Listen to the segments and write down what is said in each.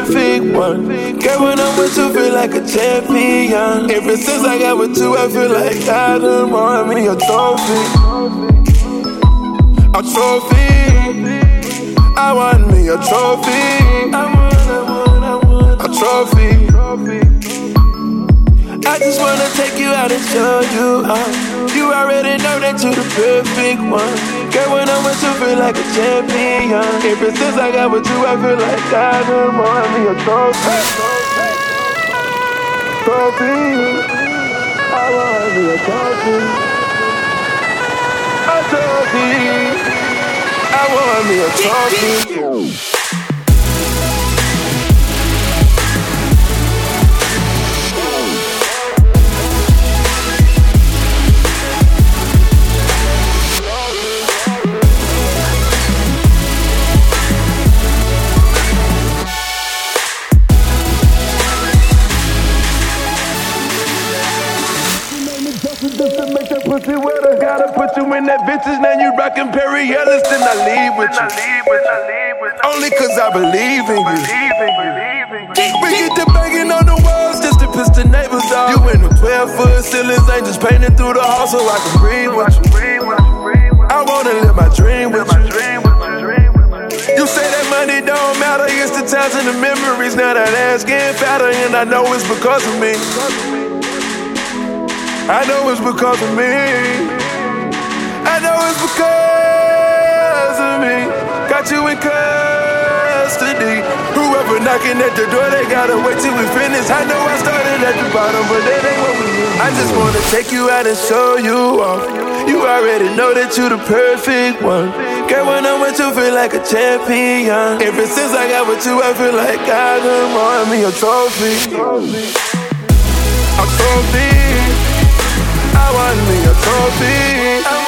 perfect one. Girl, when I'm with you, feel like a champion. Ever since I got with you, I feel like I done won me a trophy. A trophy. I want me a trophy. A trophy. I just wanna take you out and show you off. You already know that you're the perfect one. Girl, when I'm with you, feel like a champion. Ever since I got with you, I feel like I done won me a trophy. Trophy. I want me a trophy. A trophy. I want me a trophy. In that vintage, now you rockin' Perry Ellis, then I leave with you. Only cause I believe in you. We get the banging on the walls just to piss the neighbors off. You in the 12 foot ceilings, ain't just painting through the hall so I can breathe with you. I wanna live my dream with you. You say that money don't matter, it's the times and the memories. Now that ass getting fatter, and I know it's because of me. I know it's because of me. I know it's because of me. Got you in custody. Whoever knocking at the door, they gotta wait till we finish. I know I started at the bottom, but that ain't what we need. I just wanna take you out and show you off. You already know that you the perfect one. Girl, when I'm with you, feel like a champion. Ever since I got with you, I feel like I done won me a trophy. A trophy. I want me a trophy.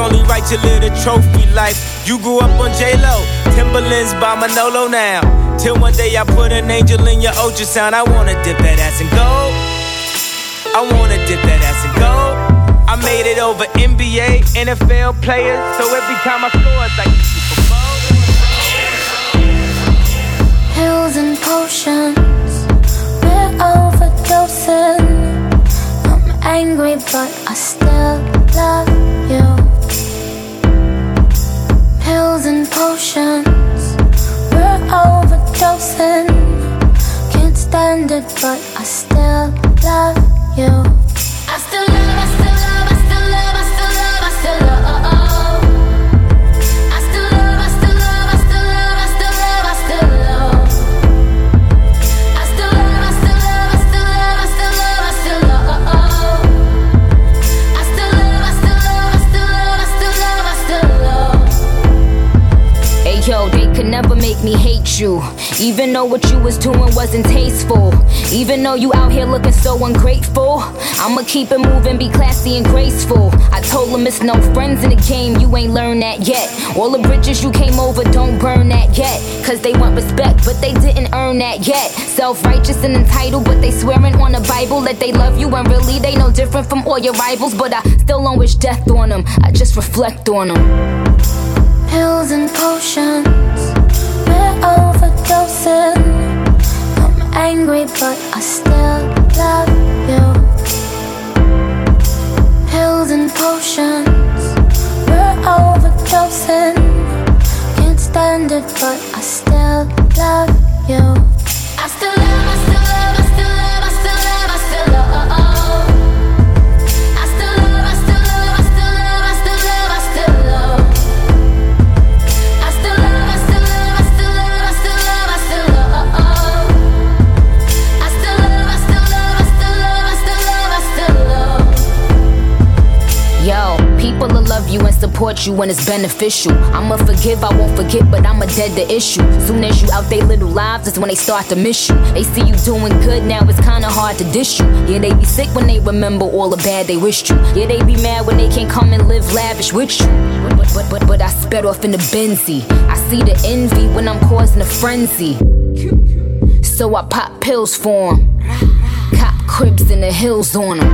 only right to live the trophy life. You grew up on J-Lo, Timberlands by Manolo now. Till one day I put an angel in your ultrasound. I wanna dip that ass and go. I wanna dip that ass and go. I made it over NBA, NFL players. So every time I score, it's like Super Bowl. Pills and potions, we're overdosing. I'm angry, but I still love you. Pills and potions, we're overdosing. Can't stand it, but I still love you. Me hate you. Even though what you was doing wasn't tasteful. Even though you out here looking so ungrateful. I'ma keep it moving, be classy and graceful. I told them it's no friends in the game, you ain't learned that yet. All the bridges you came over, don't burn that yet. Cause they want respect, but they didn't earn that yet. Self righteous and entitled, but they swearing on the Bible that they love you. And really, they no different from all your rivals. But I still don't wish death on them, I just reflect on them. Pills and potions overdosing. I'm angry, but I still love you. Pills and potions, we're overdosing. Can't stand it, but I still love you. I still love, I support you when it's beneficial. I'ma forgive, I won't forget, but I'ma dead the issue. Soon as you out they little lives, is when they start to miss you. They see you doing good, now it's kinda hard to dish you. Yeah, they be sick when they remember all the bad they wished you. Yeah, they be mad when they can't come and live lavish with you. But, but, but, but I sped off in the Benzie. I see the envy when I'm causing a frenzy. So I pop pills for 'em. Cop cribs in the hills on 'em.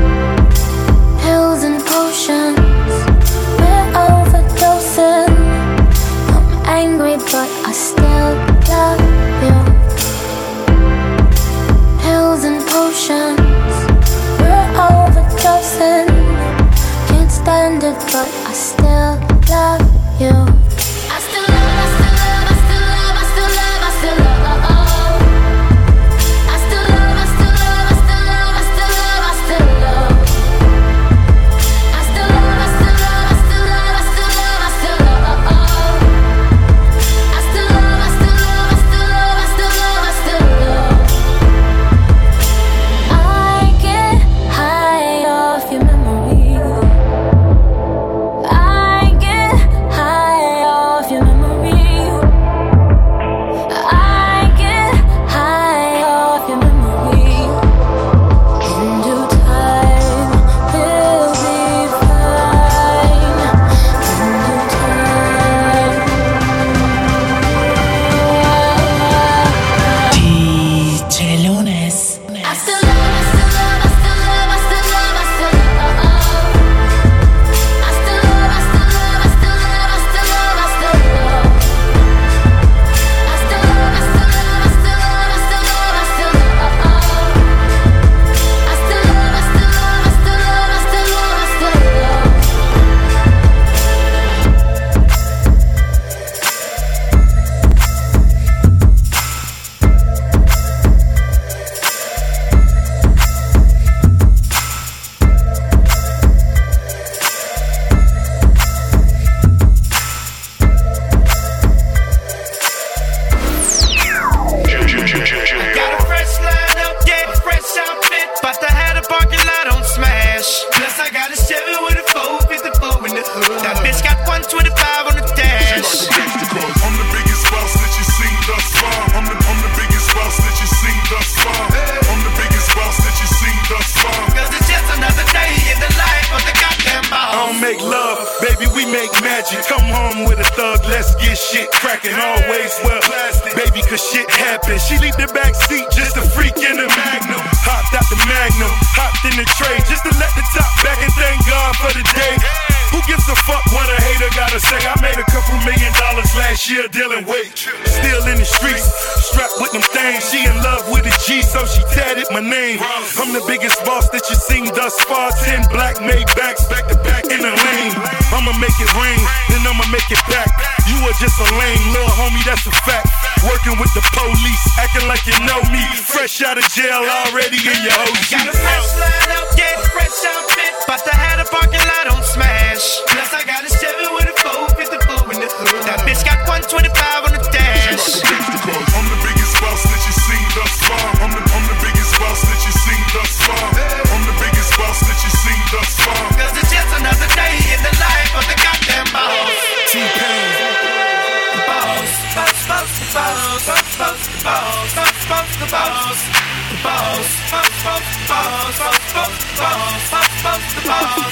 Pills and potions, angry, but I still love you. Pills and potions, we're overdosing. Can't stand it, but I still love you.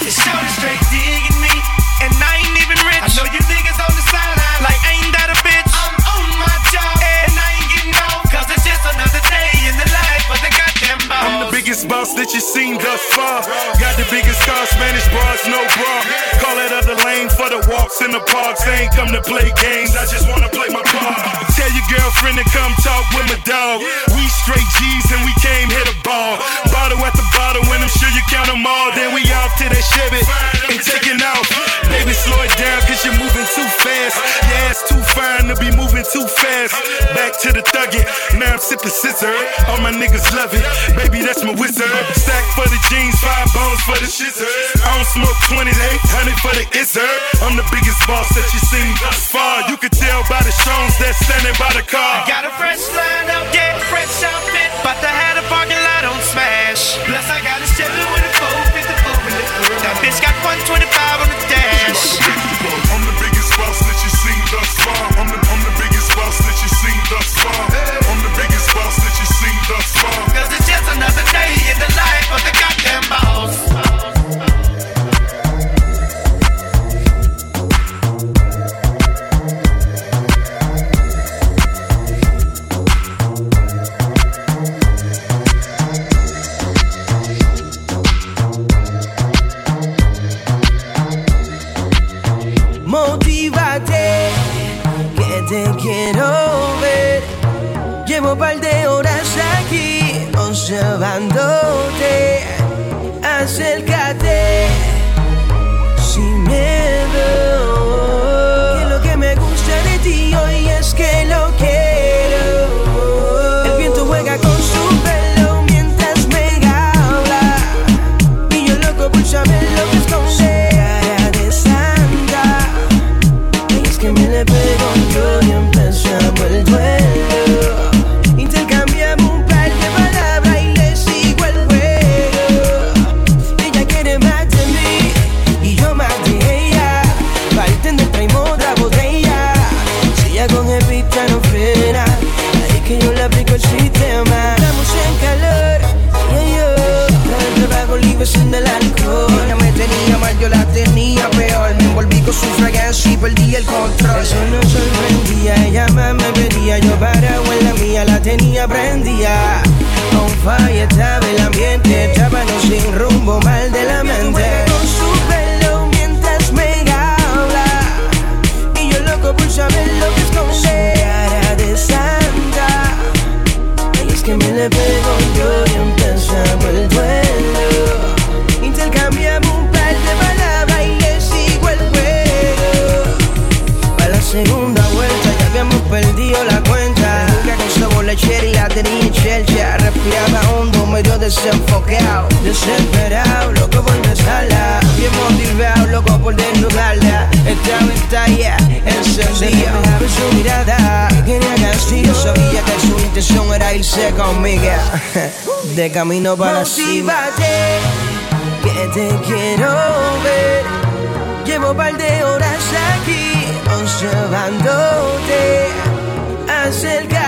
It's shouting straight digging. That you seen thus far. Got the biggest car, Spanish bras, no bra. Call that other lane for the walks in the parks. They ain't come to play games, I just wanna play my part. Tell your girlfriend to come talk with my dog. We straight G's and we came hit a ball. Bottle at the bottle, and I'm sure you count them all. Then we off to that Chevy and taking off. Baby, slow it down, cause you're moving too fast. Your ass too fine to be moving too fast. Back to the thuggin', now I'm sipping scissor. All my niggas love it, baby, that's my wizard. Stack for the jeans, five bones for the shizzer. I don't smoke 2800 for the izzard. I'm the biggest boss that you seen thus far. You can tell by the Stones that's standing by the car. I Got a fresh line up, yeah, fresh outfit. About to have the parking lot on smash. Plus, I got a Chevy with a 454 in the. That bitch got 125 on the dash. par de horas aquí observándote. Acércate sin miedo. de camino para Motívate, que te quiero ver. Llevo un par de horas aquí observándote. Acerca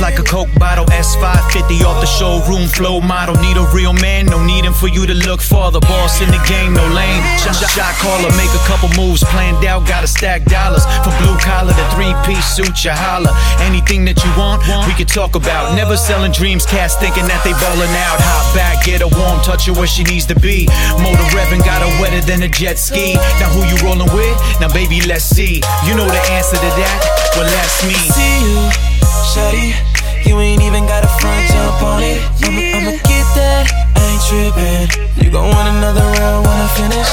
like a Coke bottle. S550 off the showroom flow model. Need a real man, no needin' for you to look for the boss in the game, no lane. Shot, shot, caller, make a couple moves, planned out, gotta stack dollars. From blue collar to three piece suit, you holla. Anything that you want, we can talk about. Never selling dreams, cast thinking that they ballin' out. Hop back, get a warm, touch her where she needs to be. Motor revving, got her wetter than a jet ski. Now who you rollin' with? Now baby, let's see. You know the answer to that? Well, that's me. See you, shawty. You ain't even got a front jump on it. I'ma, I'ma get that, I ain't trippin'. You gon' want another round when I finish.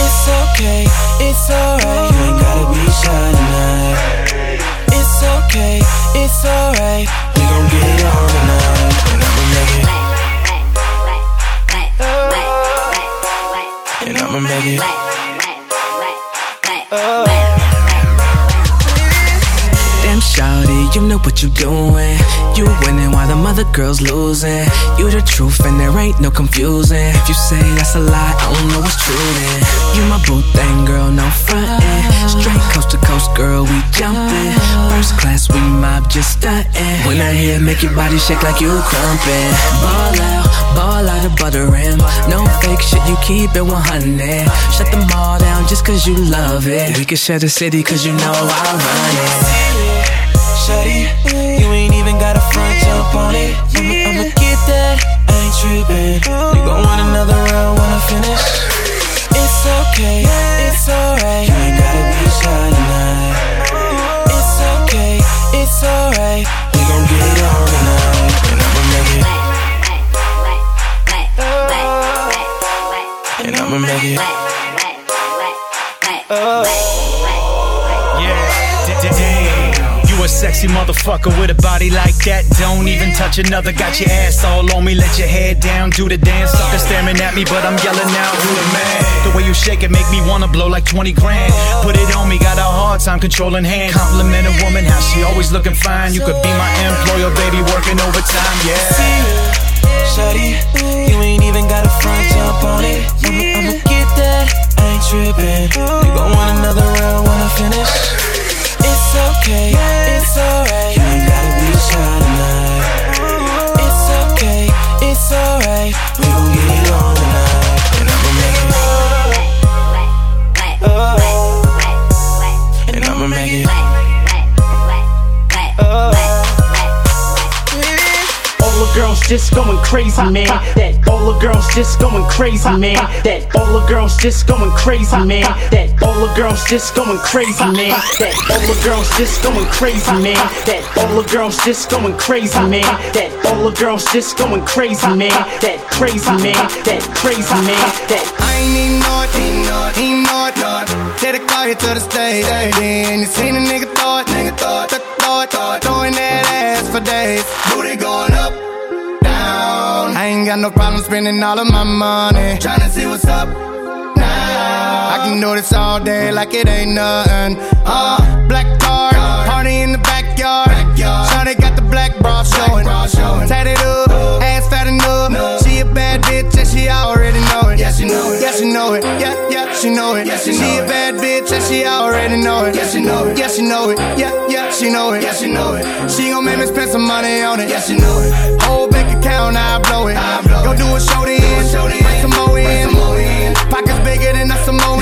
It's okay, it's alright. You ain't gotta be shy tonight. It's okay, it's alright. We gon' get it on tonight. And I'ma make it. And I'ma make it. Damn shawty, you know what you're doing. You winning while the mother girls losing. You the truth and there ain't no confusing. If you say that's a lie, I don't know what's true then. You my boo thing, girl, no frontin'. Straight coast to coast, girl, we jumpin'. First class, we mob just stuntin'. When I hear make your body shake like you crumpin'. Ball out, ball out of butter rim. No fake shit, you keep it 100. Shut them all down just cause you love it. We can share the city cause you know I run it. Shawty, you ain't even got a front jump on it. I'ma, I'ma get that, I ain't trippin'. You gon' want another round when I finish. It's okay, it's alright. You ain't gotta be shy tonight. It's okay, it's alright. We gon' get it on tonight, and I'ma make it. And I'ma make it. Yeah, sexy motherfucker with a body like that. Don't even touch another. Got your ass all on me. Let your head down, do the dance. Sucker staring at me, but I'm yelling out, who the man? The way you shake it make me wanna blow like 20 grand. Put it on me, got a hard time controlling hand. Compliment a woman, how she always looking fine. You could be my employer, baby, working overtime, yeah. Shawty, you ain't even got a front jump on it. I'ma, I'ma get that, I ain't tripping. You gon' want another round when I finish. Okay, it's alright. You ain't gotta be shy tonight. It's okay, it's alright. We gon' get it on tonight, and I'ma make it. And I'ma make it. All the girls just going crazy, man. That all the girls just going crazy, man. That all the girls just going crazy, man. That all the girls just going crazy, man. That all the girls just going crazy, man. That all the girls just going crazy, man. That all the girls just going crazy, man. That crazy man. That crazy man. That I ain't even know it, ain't know it, ain't know it, know it. Take the car here to the stage. Then you seen a nigga it, nigga throw it, throw it, throwing that ass for days. Booty going up, down. I ain't got no problem spending all of my money. Tryna see what's up. I can do this all day like it ain't nothing. Uh, black card, party in the backyard. Shawty got the black bra showing. Tatted up, ass fat enough. She a bad bitch and she already know it. Yeah, she know it. Yeah, she know it. Yeah, yeah, she know it. she a bad bitch and she already know it. Yeah, she know it. Yeah, she know it. Yeah, yeah, she know it. Yeah, she know it. She gon' make me spend some money on it. Yeah, she know it. Whole bank account, I blow it. Go do a show then. Bring some more in. Pockets bigger than a Samoan.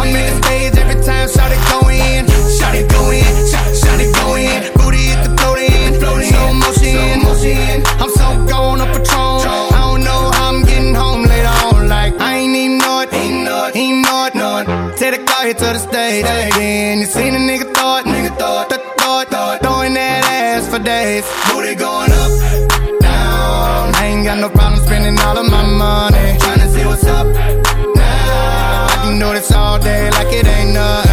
I'm in the stage every time Shawty go in. Shawty go in. Shawty, Shawty go in. Booty hit the float in. Slow motion. I'm so gone up Patron. I don't know how I'm getting home later on. Like I ain't even know it. Ain't know it. Ain't know it. Know it. Take the car here to the stage. Then you seen a nigga it. Nigga it. Throw it. Throw it. Throwing that ass for days. Booty going up, down. I ain't got no problem spending all of my money. Tryna see what's up I this all day like it ain't nothing.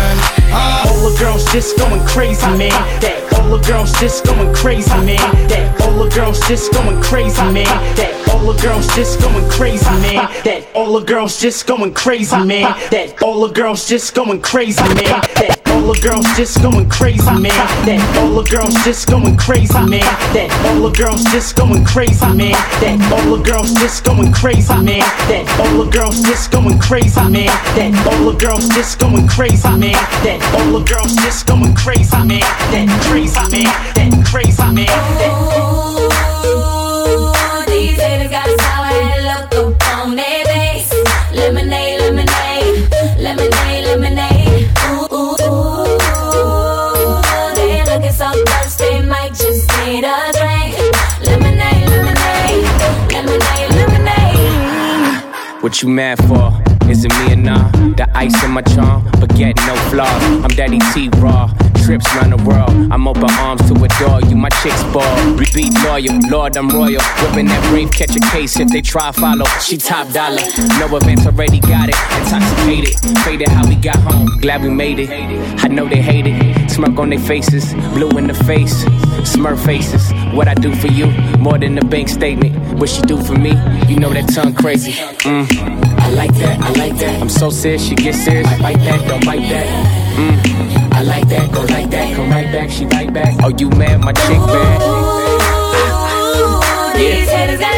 Uh, all the girls just going crazy, man. That all the girls just going crazy, man. That all the girls just going crazy, man. That all the girls just going crazy, man. That all the girls just going crazy, man. That all the girls just going crazy, man. That all the girls just going crazy, man. That all the girls just going crazy, man. That all the girls just going crazy, man. That all the girls just going crazy, man. That all the girls just going crazy, man. That all the girls just going crazy, man. That all the girls just going crazy, man. That crazy, man. That crazy, man. That What you mad for? Is it me or nah? The ice in my charm, but get no flaws. I'm Daddy T Raw. Trips round the world. I'm open arms to adore you. My chicks ball. Repeat loyal. Lord, I'm royal. Whipping that brave, catch a case if they try follow. She top dollar. No events already got it. Intoxicated. Faded how we got home. Glad we made it. I know they hate it. Smirk on their faces. Blue in the face. Smurf faces. What I do for you. More than a bank statement. What she do for me. You know that tongue crazy. Mm. I like that, I like that. I'm so serious, she get serious. I bite that, don't bite that. Mm. I like that, go like that, come right back, she right back. Oh, you mad, my chick bad. Ooh, these haters got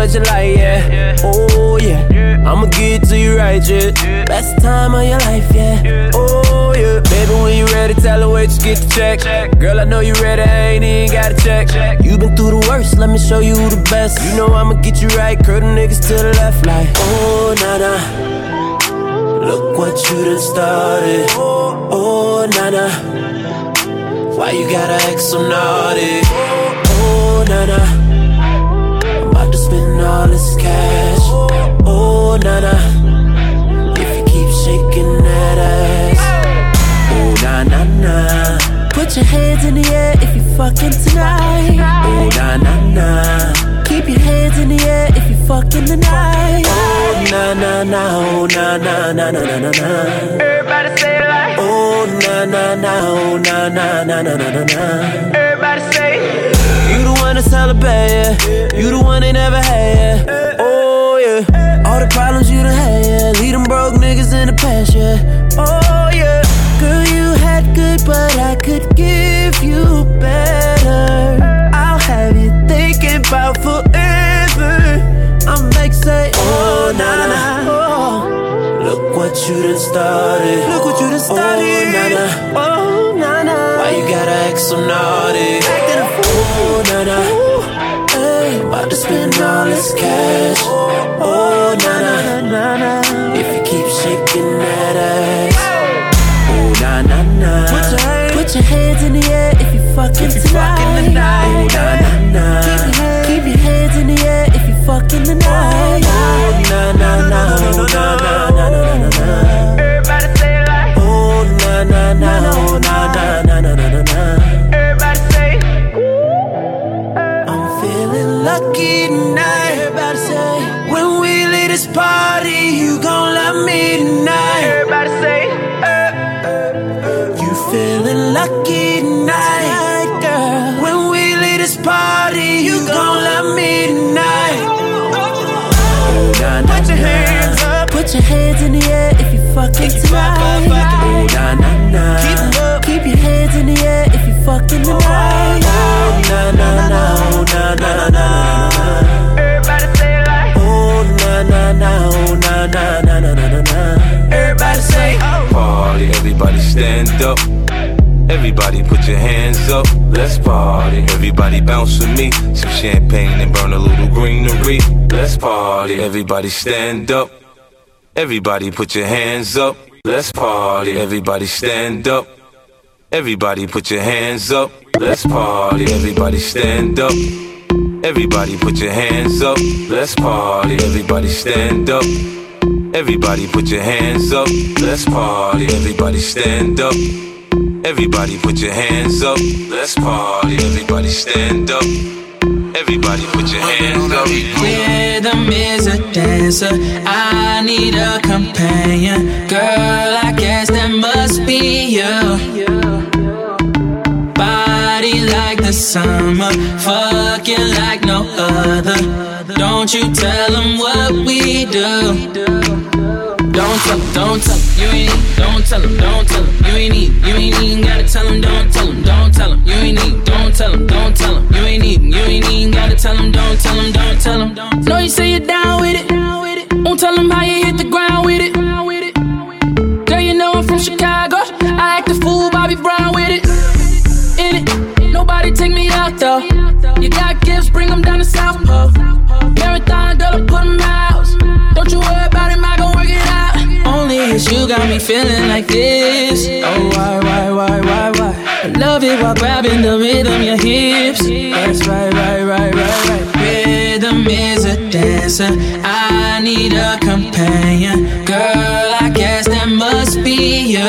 what you like, yeah. Oh, yeah. I'ma give it to you right, yeah. Best time of your life, yeah. Oh, yeah. Baby, when you ready, tell her wait, you get the check. Girl, I know you ready, I ain't even got to check. You been through the worst, let me show you the best. You know I'ma get you right, curl the niggas to the left, like, oh, nah, nah. Look what you done started. Oh, oh nah, nah. Why you gotta act so naughty? Oh, na na. I'm about to spend all this cash. Oh, na na. If you keep shaking that ass. Oh, na na na. Put your hands in the air if you fucking tonight. Oh, na na na. Keep your hands in the air if you fucking tonight. Oh, na na na. Oh, na na na na na na na. Everybody say it like. Oh, na na na. Oh, na na na na na na na. Everybody say. You the one to celebrate. You the one they never had, yeah. Oh, yeah. All the problems you done had, yeah. Lead them broke niggas in the past, yeah. Oh, yeah. Girl, you had good, but I could give you better. I'll have you thinking about forever. I'm make say, oh, na na na. Oh. Look what you done started. Look what you done oh, started. Oh, na na. Oh, na na. Why you gotta act so naughty? Acting a fool. Oh, na na. About to spend all this cash. Oh, na na. na na. If you keep shaking that ass. Oh, na na na. Put your, put your hands in the air if you fucking if tonight. Fucking tonight. Oh, na na na. Keep your, hand, keep your hands in the air if you fucking tonight. Oh, na na na. Oh, na na na na the air if you fucking tonight. Oh, nah, nah, nah. Keep 'em up. Keep your hands in the air if you fucking tonight. Oh, nah, nah, nah, oh, nah, nah, nah. Everybody say it like. Oh, nah, nah, nah, oh, nah, nah, nah, nah, nah, nah. Everybody say, oh. Party, everybody stand up. Everybody put your hands up, let's party. Everybody bounce with me. Some champagne and burn a little greenery. Let's party. Everybody stand up. Everybody put your hands up, let's party. Everybody stand up. Everybody put your hands up, let's party. Everybody stand up. Everybody put your hands up, let's party. Everybody stand up. Everybody put your hands up, let's party. Everybody stand up. Everybody put your hands up, let's party. Everybody stand up. Everybody put your hands up. Rhythm is a dancer. I need a companion. Girl, I guess that must be you. Body like the summer. Fucking like no other. Don't you tell them what we do. Don't tell them, don't tell them, you ain't need, don't tell them, don't tell them, you ain't need, you ain't even gotta tell them, don't tell them, don't tell them, you ain't need, don't tell them, don't tell them, you ain't need, you ain't even gotta tell them, don't tell them, don't tell them, don't Know you say you're down with it, won't tell them how you hit the ground with it. Girl, you know I'm from Chicago, I act a fool, Bobby Brown with it. In it, nobody take me out though. You got gifts, bring them down to South Pole. Marathon, girl, put 'em out. Don't you worry about him, It's you got me feeling like this. Oh, why, why, why, why, why? I love it while grabbing the rhythm, your hips. That's right, right, right, right, right. Rhythm is a dancer. I need a companion. Girl, I guess that must be you.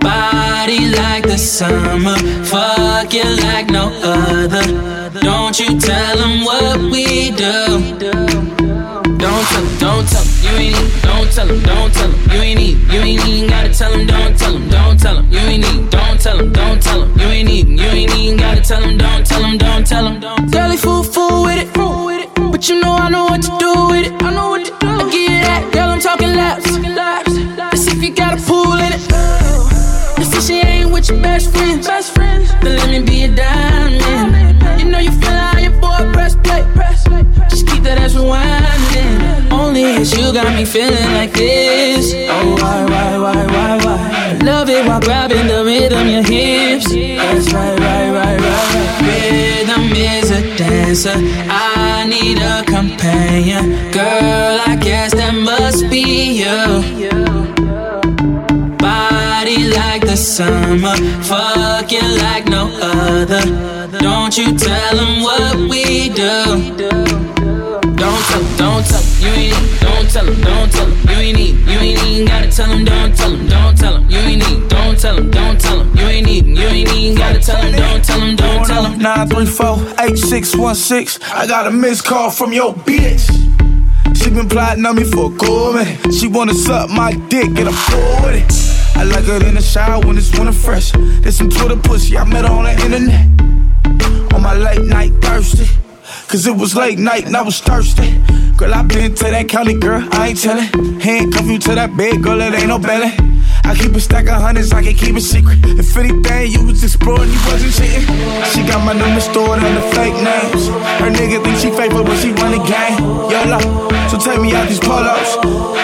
Body like the summer, fucking like no other. Don't you tell them what we do. Don't tell them, don't tell them, you ain't need, don't tell them, don't tell them, you ain't need, you ain't even gotta tell them, don't tell them, don't tell them, you ain't need, don't tell them, don't tell them, you ain't need, you ain't even gotta tell them, don't tell them, don't tell them, don't Girl, he fool, fool with it, fool with it, but you know I know what to do with it, I know what to do. I give you that, girl, I'm talking laps, let's if you got a pool in it. Let's see she ain't with your best friends, best friends, then let me be a diamond. You know you feel how your boy press play, press play. Just keep that ass rewinding. Only you got me feeling like this. Oh, why, why, why, why, why? Love it while grabbing the rhythm, your hips. That's right, right, right, right. Rhythm is a dancer. I need a companion. Girl, I guess that must be you. Body like the summer, fucking like no other. Don't you tell them what we do. Tell him, you ain't need, don't tell them, don't tell them, you ain't need, you ain't even gotta tell them, don't tell him, don't tell him, you ain't need, don't tell him, don't tell him, you ain't need, you ain't even gotta tell them, don't tell them, don't tell them. 934-8616. I got a missed call from your bitch. She been plotting on me for a cool minute. She wanna suck my dick and I'm cool with it. I like her in the shower when it's winter fresh. There's some Twitter pussy, I met her on the internet. On my late night thirsty. Cause it was late night and I was thirsty. Girl, I been to that county, girl, I ain't tellin'. Handcuff you to that bed, girl, it ain't no belly. I keep a stack of hundreds, I can keep it secret. If anything, you was exploring, you wasn't cheating. She got my number stored under fake names. Her nigga think she faithful, but she run the game. YOLO, so take me out these polos.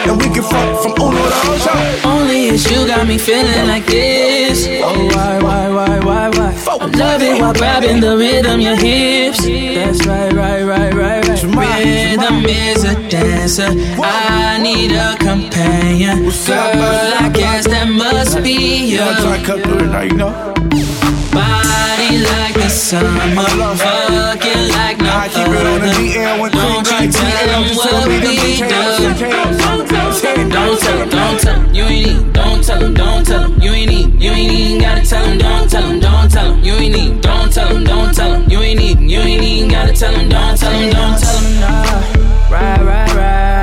And we can fuck from Uno to Ocho. Only it's you got me feeling like this. Oh, why, why, why, why, why? I love it while grabbing the rhythm, your hips. That's right, right, right, right, right. Rhythm is a dancer. I need a companion. Girl, I guess that must be you. Yeah, I try to cut through it now, you know. Body like the summer, fucking like no I keep it on the DL when Don't cream you tell them what tell me them we details, do. details. Don't tell them, don't tell them, you ain't need, don't tell them, don't tell them, you ain't need, you ain't even gotta tell them, don't tell them, don't tell them, you ain't need, don't tell them, don't tell them, you ain't need, you ain't even gotta tell them, don't tell them, don't tell them, nah. Right, right, right, right,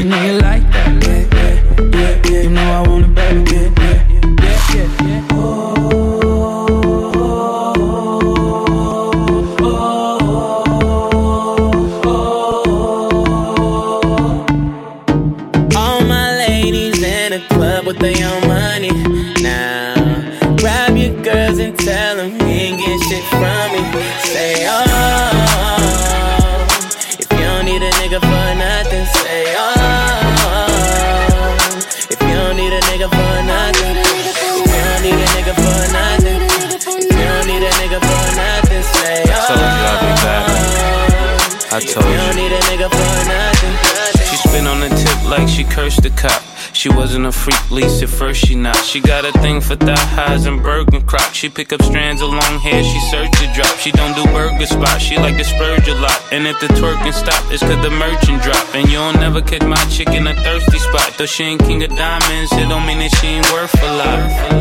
nigga like that, yeah. I told You don't need a nigga for nothing. She spit on the tip like she cursed the cop. She wasn't a freak, least at first she not. She got a thing for thigh highs and Bergen crop. She pick up strands of long hair, she search the drop. She don't do burger spots, she like to spurge a lot. And if the twerking stop, it's cause the merchant drop. And you'll never catch my chick in a thirsty spot. Though she ain't king of diamonds, it don't mean that she ain't worth a lot.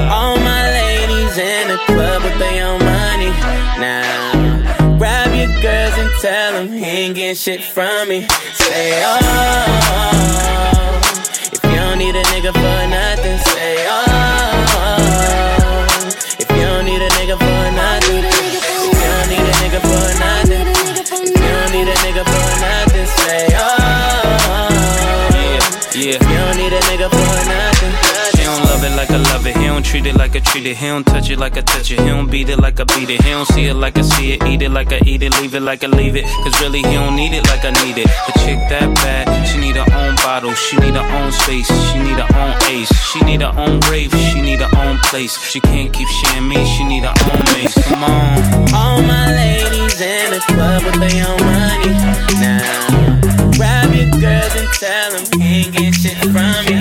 All my ladies in the club with their own money. Now, tell them he ain't getting shit from me. Say, oh. If you don't need a nigga for nothing, say, oh. If you don't need a nigga for nothing, if you don't need a nigga for nothing, if you don't need a nigga for nothing, say, oh. Yeah. If you don't need a nigga for nothing, don't love it like I love it. He don't treat it like I treat it. He don't touch it like I touch it. He don't beat it like I beat it. He don't see it like I see it. Eat it like I eat it. Leave it like I leave it. Cause really he don't need it like I need it. A chick that bad, she need her own bottle. She need her own space. She need her own ace. She need her own rave. She need her own place. She can't keep sharing me. She need her own mace. Come on. All my ladies in the club with their own money. Now, grab your girls and tell them he ain't getting shit from me.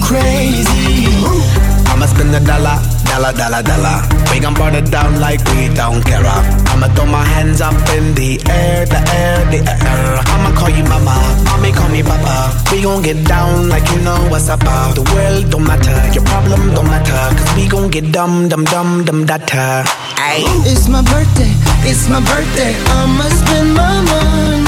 crazy. I'ma spend a dollar, dollar, dollar, dollar. We gon' burn it down like we don't care. I'ma throw my hands up in the air, the air, the air. I'ma call you mama, mommy call me papa. We gon' get down like you know what's up. The world don't matter, your problem don't matter. Cause we gon' get dumb, dumb, dumb, dumb, data. It's my birthday, it's my birthday, I'ma spend my money.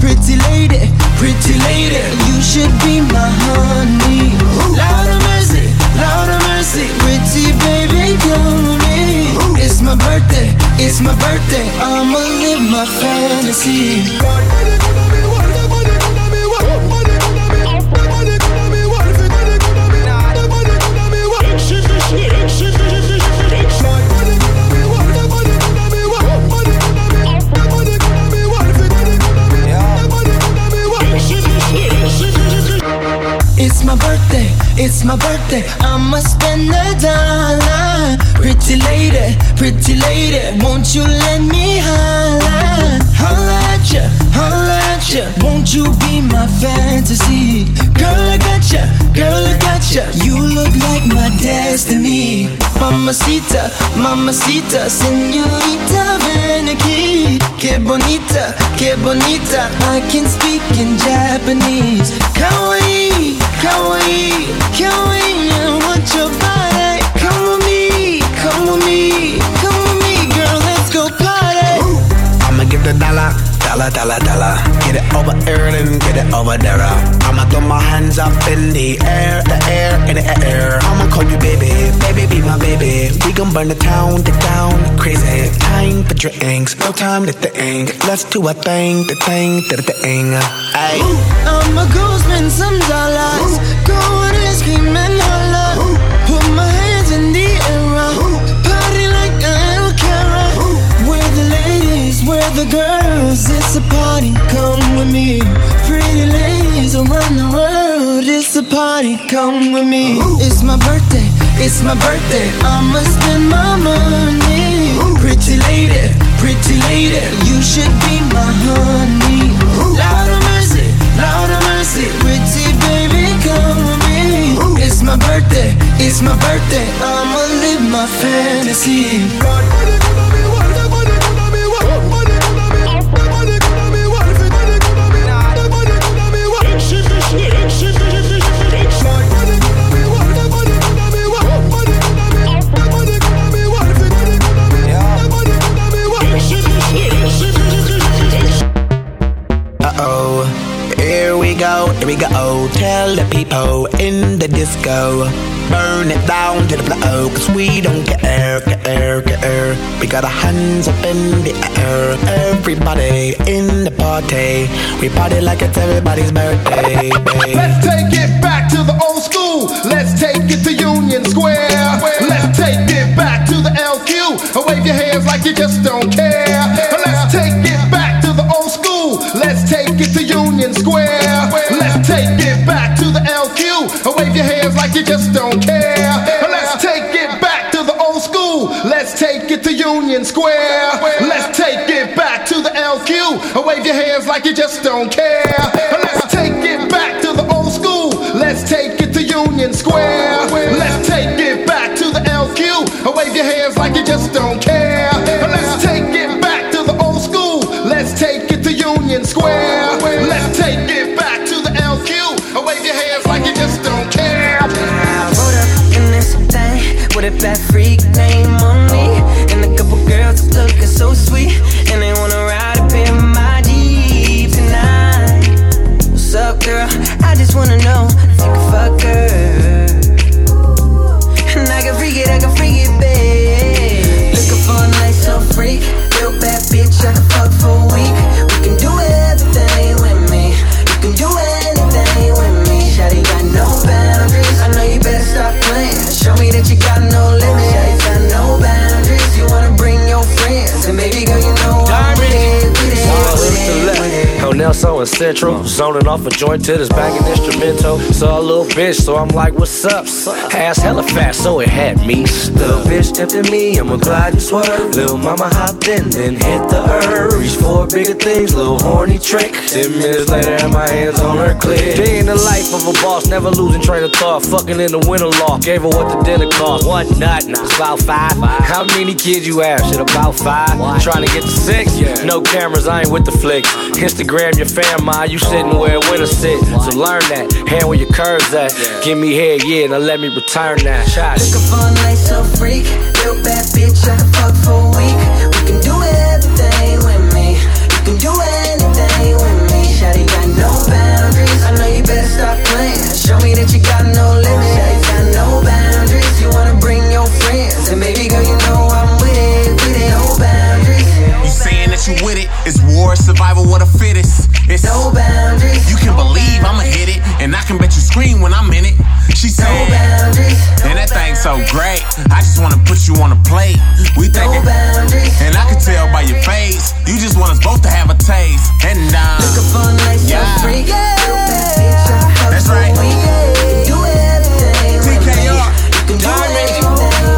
Pretty lady, pretty lady, you should be my honey. Lord of mercy, Lord of mercy, pretty baby, with me. It's my birthday, it's my birthday, I'ma live my fantasy. It's my birthday, it's my birthday. I'ma spend a dollar. Pretty lady, pretty lady, won't you let me holla? Holla at ya, holla at ya. Won't you be my fantasy? Girl, I got ya, girl, I got ya. You look like my destiny. Mamacita, mamacita, señorita, ven. Que bonita, que bonita. I can speak in Japanese. Kawaii, kawaii, kawaii. I want your body. Come with I'ma the dollar, dollar, dollar, dollar. Get it over here and get it over there. I'ma throw my hands up in the air, the air, in the air. I'ma call you baby, baby, be my baby. We gon' burn the town, the town, crazy. Time for drinks, no time to think. Let's do a thing, the thing, the thing. Ayy. I'ma go some dollars. Go the girls. It's a party, come with me. Pretty ladies around the world. It's a party, come with me. It's my birthday, it's my birthday. I'ma spend my money. Pretty lady, pretty lady, you should be my honey. Lord of mercy, Lord of mercy, pretty baby, come with me. It's my birthday, it's my birthday. I'ma live my fantasy. We go. Tell the people in the disco. Burn it down to the floor, cause we don't care, care, care. We got our hands up in the air. Everybody in the party. We party like it's everybody's birthday. Let's take it back to the old school. Let's take it to Union Square. Let's take it back to the LQ. Wave your hands like you just don't care. Let's take it back to the old school. Let's take it to Union Square. Take it back to the LQ. Wave your hands like you just don't care. Let's take it back to the old school. Let's take it to Union Square. Let's take it back to the LQ. Wave your hands like you just don't care. Let's And Off a joint to this banging instrumental. Saw a little bitch, so I'm like, what's up? Ass hella fat, so it had me. Little bitch tempted me, I'ma glide and swerve. Little mama hopped in, then hit the herb. Reach for bigger things, little horny trick. Ten minutes later, my hands on her clit. Day in the life of a boss, never losing train of thought. Fucking in the winter law, gave her what the dinner cost. One nut, it's about five. five. How many kids you have? Shit, about five. Trying to get to six? No cameras, I ain't with the flicks. Instagram your fam, ma, you sitting where winners sit. So learn that. Hand where your curves at. Give me head, yeah, now let me return that. Shots. Looking for a nice little freak. Real bad bitch, I can fuck for a week. We can do everything with me. You can do anything with me. Shawty got no boundaries. I know you better stop playing. Show me that you got no limits. Shawty got no boundaries. You wanna bring your friends. And maybe girl, you know I'm with it, with it. No boundaries. You saying that you with it? It's war, survival, what a fittest. It's no boundaries. You can believe I'ma hit it, and I can bet you scream when I'm in it. She said, No boundaries. and that thing's so great. I just wanna put you on a plate. We think No boundaries. and I can tell by your face, you just want us both to have a taste. And uh, Looking for a nice yeah. little freak. Real bad bitch, I can fuck That's right. week. We can do. TKR, You can do Diamond.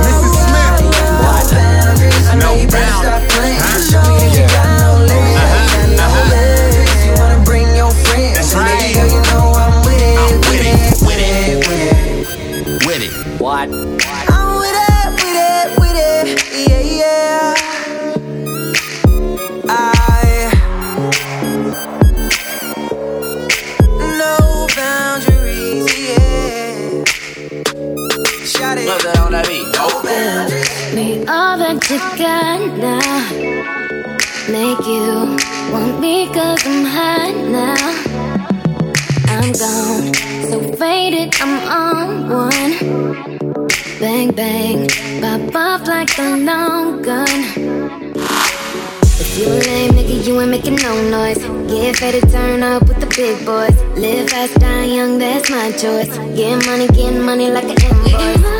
Mrs. Smith. No boundaries. No boundaries. All that you got now Make you want me cause I'm hot now. I'm gone, so faded, I'm on one. Bang bang, pop off like a long gun. If you lame, nigga, you ain't making no noise. Get ready to turn up with the big boys. Live fast, die young, that's my choice. Get money, get money like an invoice.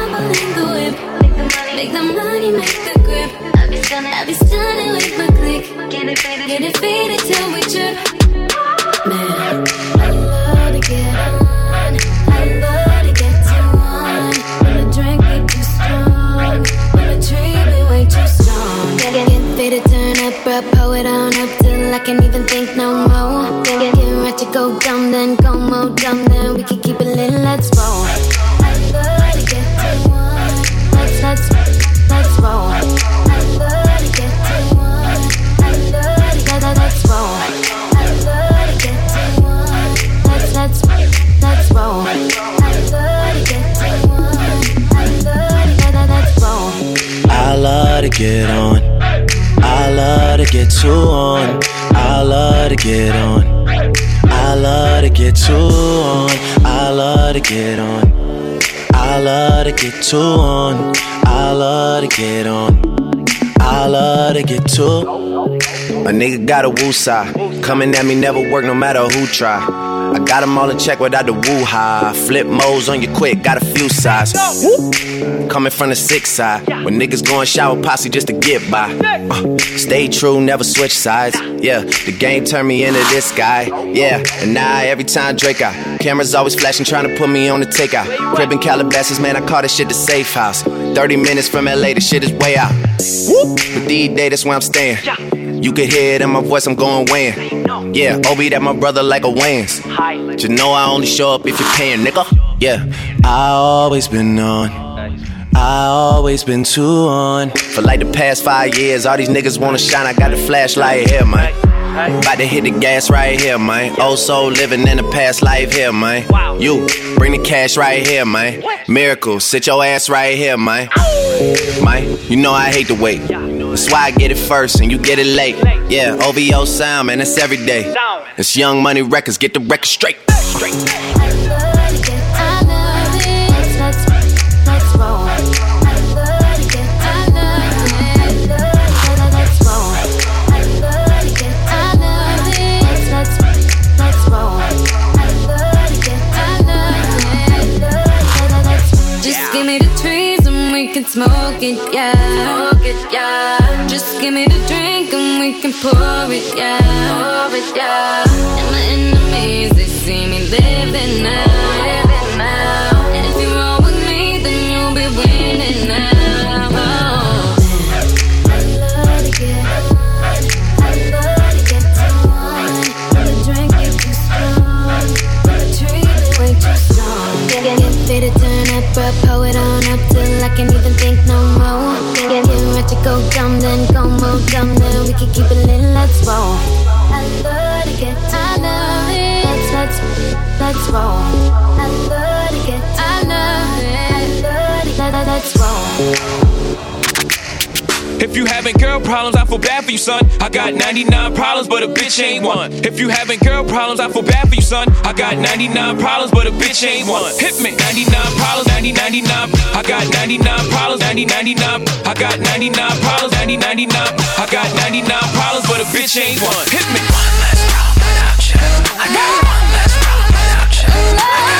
Make the money, make the grip. I be stunning, I be stunning with my click. Get it faded, get it faded till we trip. Man, I love to get on. I love to get. When the drink too strong, when the way too strong. Get, faded, turn up, it on up till I can't even think no more. Get, get, get right to go dumb, then go more dumb, then we can keep it lit. Let's roll. I love to get too on. Let's let's I love to get too on. I love to get roll. I love to get too on. Let's let's let's roll. I love to get too on. I love to get roll. I love to get on. I love to get on. I love to get on. to get on. I love to get on. I love to get on. I love to get on. I love to get too. A nigga got a woo side. Coming at me never work no matter who try. I got them all in check without the woo ha. Flip modes on you quick, got a few sides. Coming from the six side. When niggas going shower posse just to get by. Uh, stay true, never switch sides. Yeah, the game turned me into this guy. Yeah, and now every time Drake out. Cameras always flashing, trying to put me on the takeout. Crib in Calabasas, man, I call this shit the safe house. 30 minutes from LA, the shit is way out. But these days, that's where I'm staying. You can hear it in my voice, I'm going weighing. Yeah, Obi, that my brother like a Wayans. You know I only show up if you're paying, nigga. Yeah, I always been on. I always been too on. For like the past five years, all these niggas wanna shine. I got the flashlight here, man. About to hit the gas right here, man. Oh, so living in the past life here, man. You bring the cash right here, man. Miracle, sit your ass right here, man. Man, you know I hate to wait. That's why I get it first and you get it late. Yeah, OVO sound, man, that's every day. It's Young Money Records, get the record straight. Just smoke it, yeah. Just give me the drink and we can pour it, yeah. Pour it, yeah. And my enemies, they see me living now. And if you roll with me, then you'll be winning now. I love to get. I love to get. The drink too strong. The too strong. Get, to turn up. Pull it on up till I can't even think no more. Get, get ready to go dumb, then go more dumb, then we can keep it lit. Let's roll. I love to get I love it. Let's let's let's roll. I love to get it. I love it. Let, let, let's roll. If you having girl problems, I feel bad for you, son. I got 99 problems, but a bitch ain't one. If you having girl problems, I feel bad for you, son. I got 99 problems, but a bitch ain't one. Hit me. 99 problems, 90, 99. I got 99 problems, 90, 99. I got 99 problems, 90, 99. I got 99 problems, but a bitch ain't one. Hit me. One less problem without you. I got one less problem without you.